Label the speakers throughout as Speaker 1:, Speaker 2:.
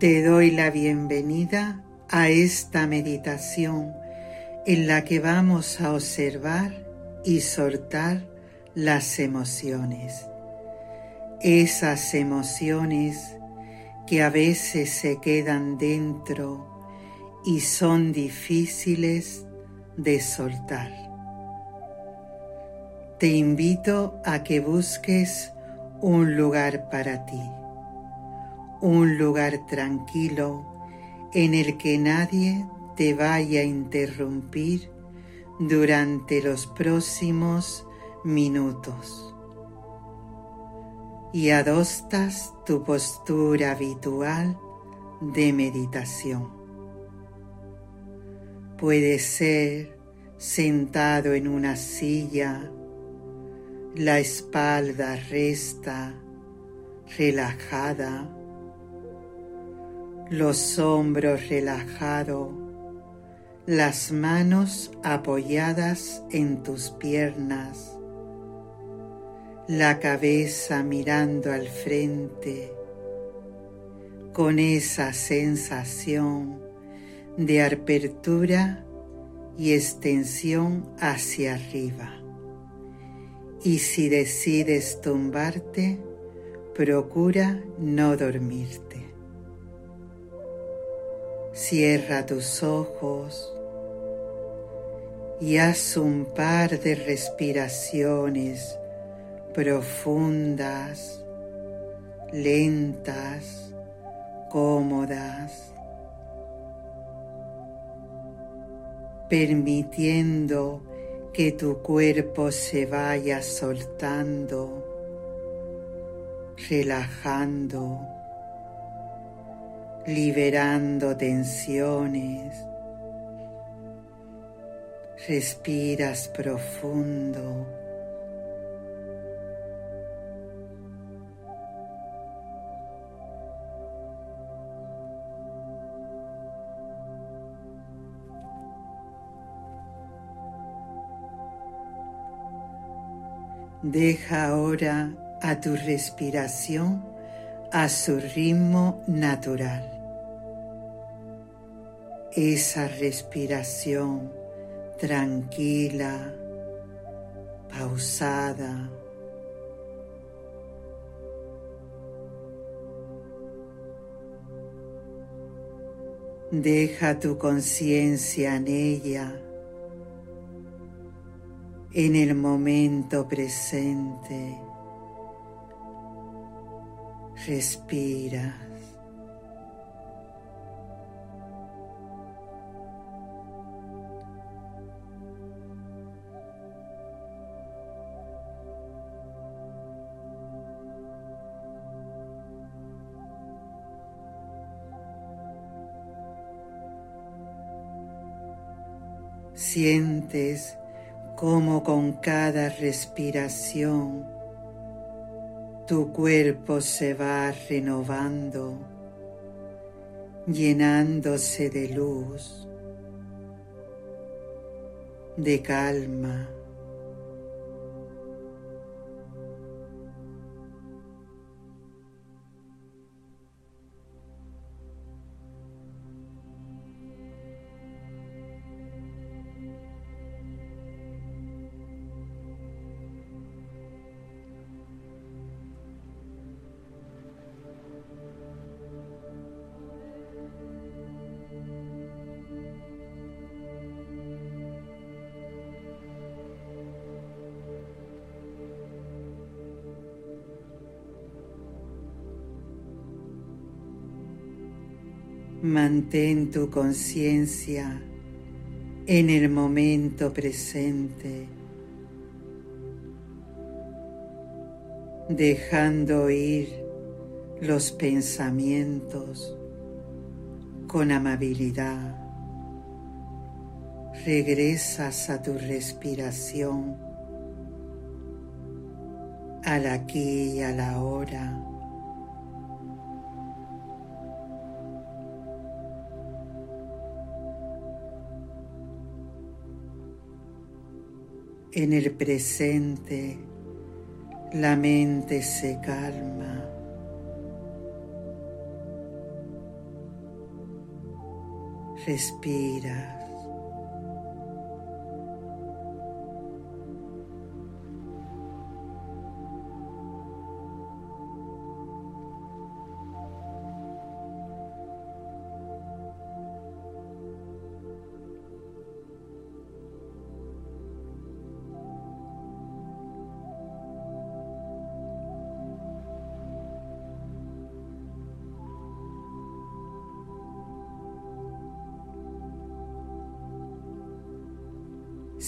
Speaker 1: Te doy la bienvenida a esta meditación en la que vamos a observar y soltar las emociones. Esas emociones que a veces se quedan dentro y son difíciles de soltar. Te invito a que busques un lugar para ti un lugar tranquilo en el que nadie te vaya a interrumpir durante los próximos minutos. Y adoptas tu postura habitual de meditación. Puede ser sentado en una silla, la espalda resta, relajada, los hombros relajados, las manos apoyadas en tus piernas, la cabeza mirando al frente, con esa sensación de apertura y extensión hacia arriba. Y si decides tumbarte, procura no dormirte. Cierra tus ojos y haz un par de respiraciones profundas, lentas, cómodas, permitiendo que tu cuerpo se vaya soltando, relajando liberando tensiones. Respiras profundo. Deja ahora a tu respiración a su ritmo natural esa respiración tranquila, pausada. Deja tu conciencia en ella, en el momento presente. Respira. Sientes como con cada respiración tu cuerpo se va renovando, llenándose de luz, de calma. Mantén tu conciencia en el momento presente, dejando ir los pensamientos con amabilidad. Regresas a tu respiración, al aquí y a la hora En el presente la mente se calma. Respira.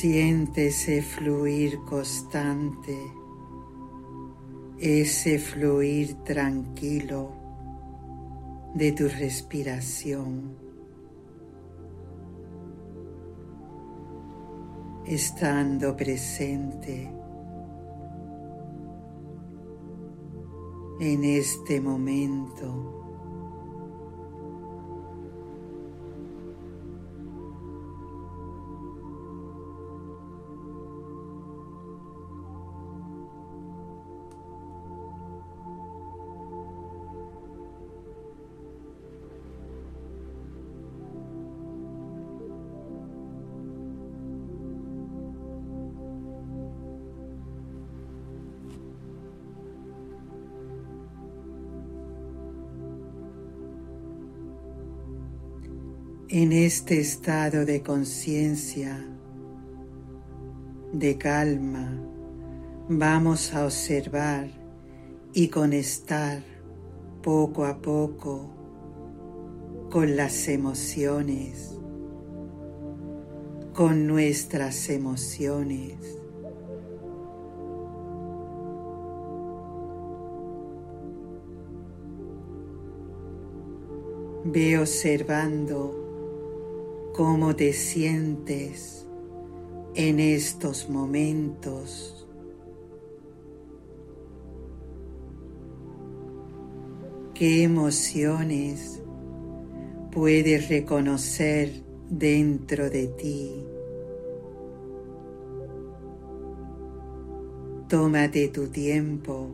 Speaker 1: Siente ese fluir constante, ese fluir tranquilo de tu respiración. Estando presente en este momento. En este estado de conciencia, de calma, vamos a observar y conectar poco a poco con las emociones, con nuestras emociones. Ve observando cómo te sientes en estos momentos. ¿Qué emociones puedes reconocer dentro de ti? Tómate tu tiempo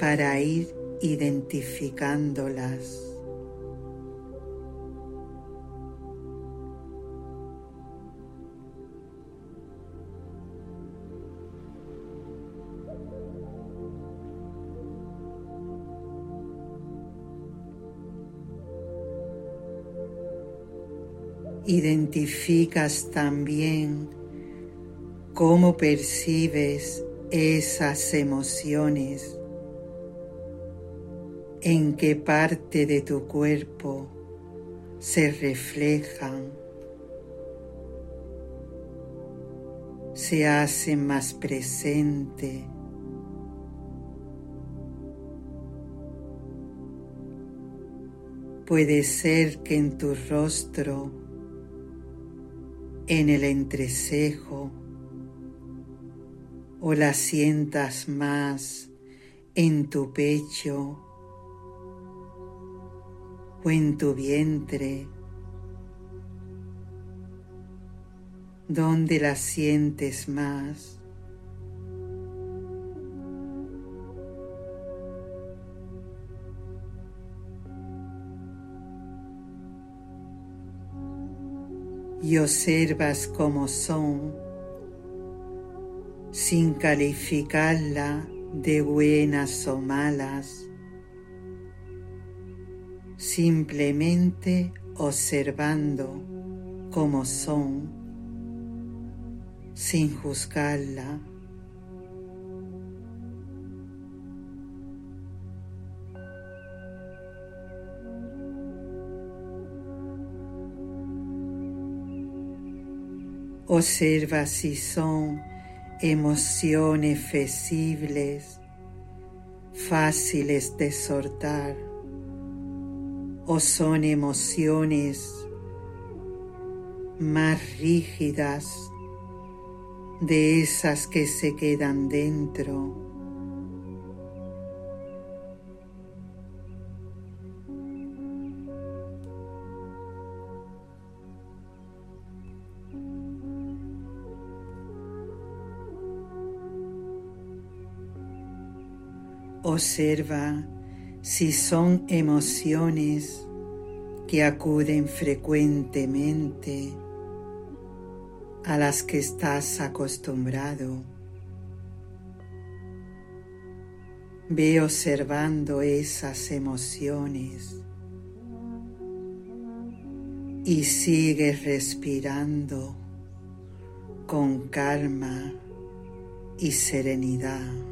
Speaker 1: para ir identificándolas. Identificas también cómo percibes esas emociones, en qué parte de tu cuerpo se reflejan, se hacen más presente. Puede ser que en tu rostro en el entrecejo o la sientas más en tu pecho o en tu vientre, donde la sientes más. Y observas cómo son sin calificarla de buenas o malas, simplemente observando cómo son sin juzgarla. Observa si son emociones fesibles, fáciles de soltar, o son emociones más rígidas de esas que se quedan dentro Observa si son emociones que acuden frecuentemente a las que estás acostumbrado. Ve observando esas emociones y sigue respirando con calma y serenidad.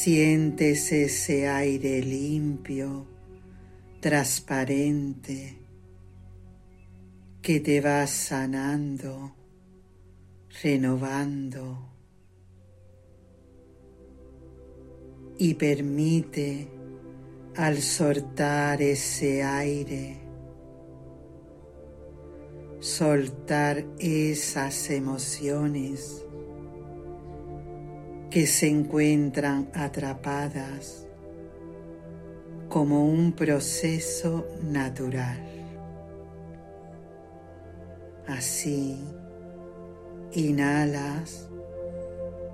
Speaker 1: Sientes ese aire limpio, transparente, que te va sanando, renovando y permite al soltar ese aire, soltar esas emociones que se encuentran atrapadas como un proceso natural. Así, inhalas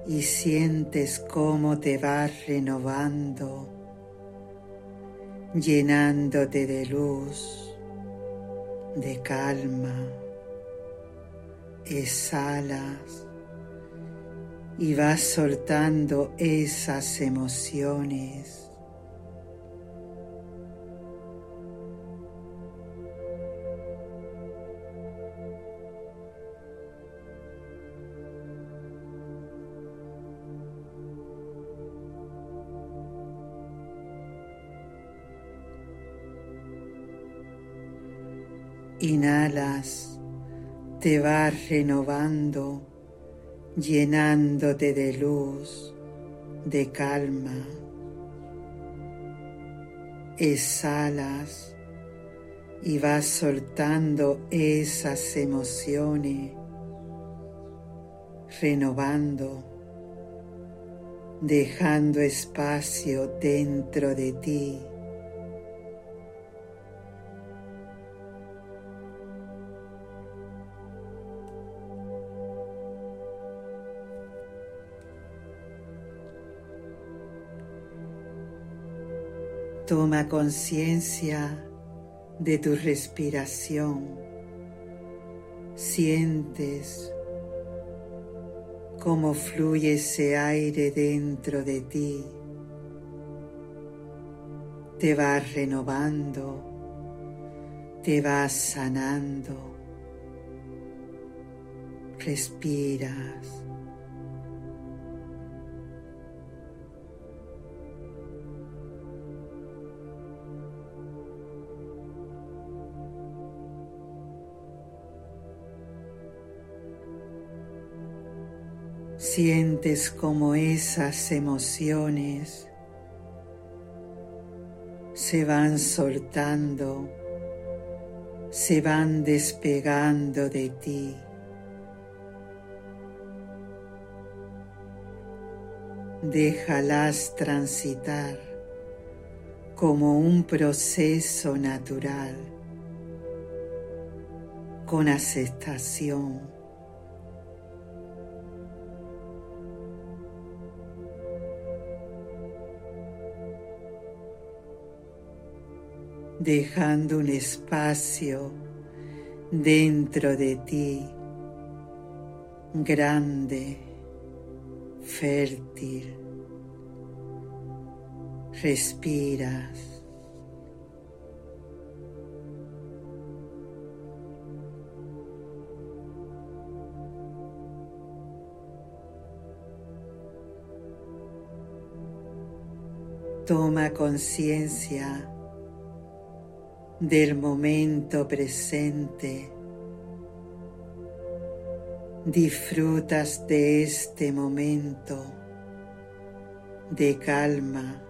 Speaker 1: y sientes cómo te vas renovando, llenándote de luz, de calma. Exhalas y vas soltando esas emociones. Inhalas, te vas renovando, llenándote de luz, de calma. Exhalas y vas soltando esas emociones, renovando, dejando espacio dentro de ti Toma conciencia de tu respiración. Sientes cómo fluye ese aire dentro de ti. Te vas renovando, te vas sanando. Respiras. Sientes como esas emociones se van soltando, se van despegando de ti. Déjalas transitar como un proceso natural, con aceptación. Dejando un espacio dentro de ti grande, fértil. Respiras. Toma conciencia del momento presente. Disfrutas de este momento de calma,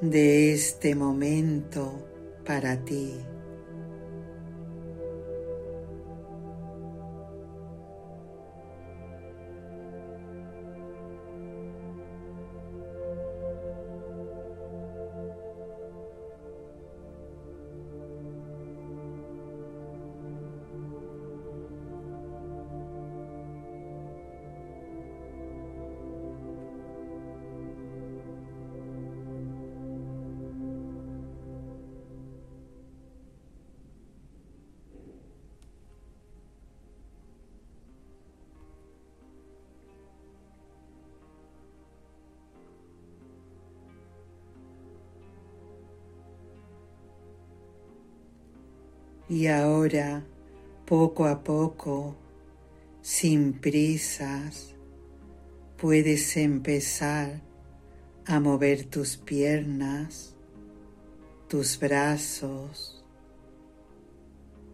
Speaker 1: de este momento para ti. Y ahora, poco a poco, sin prisas, puedes empezar a mover tus piernas, tus brazos,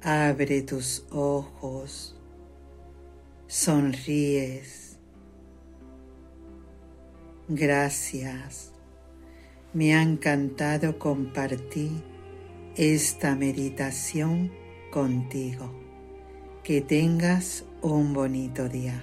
Speaker 1: abre tus ojos, sonríes. Gracias, me ha encantado compartir esta meditación contigo. Que tengas un bonito día.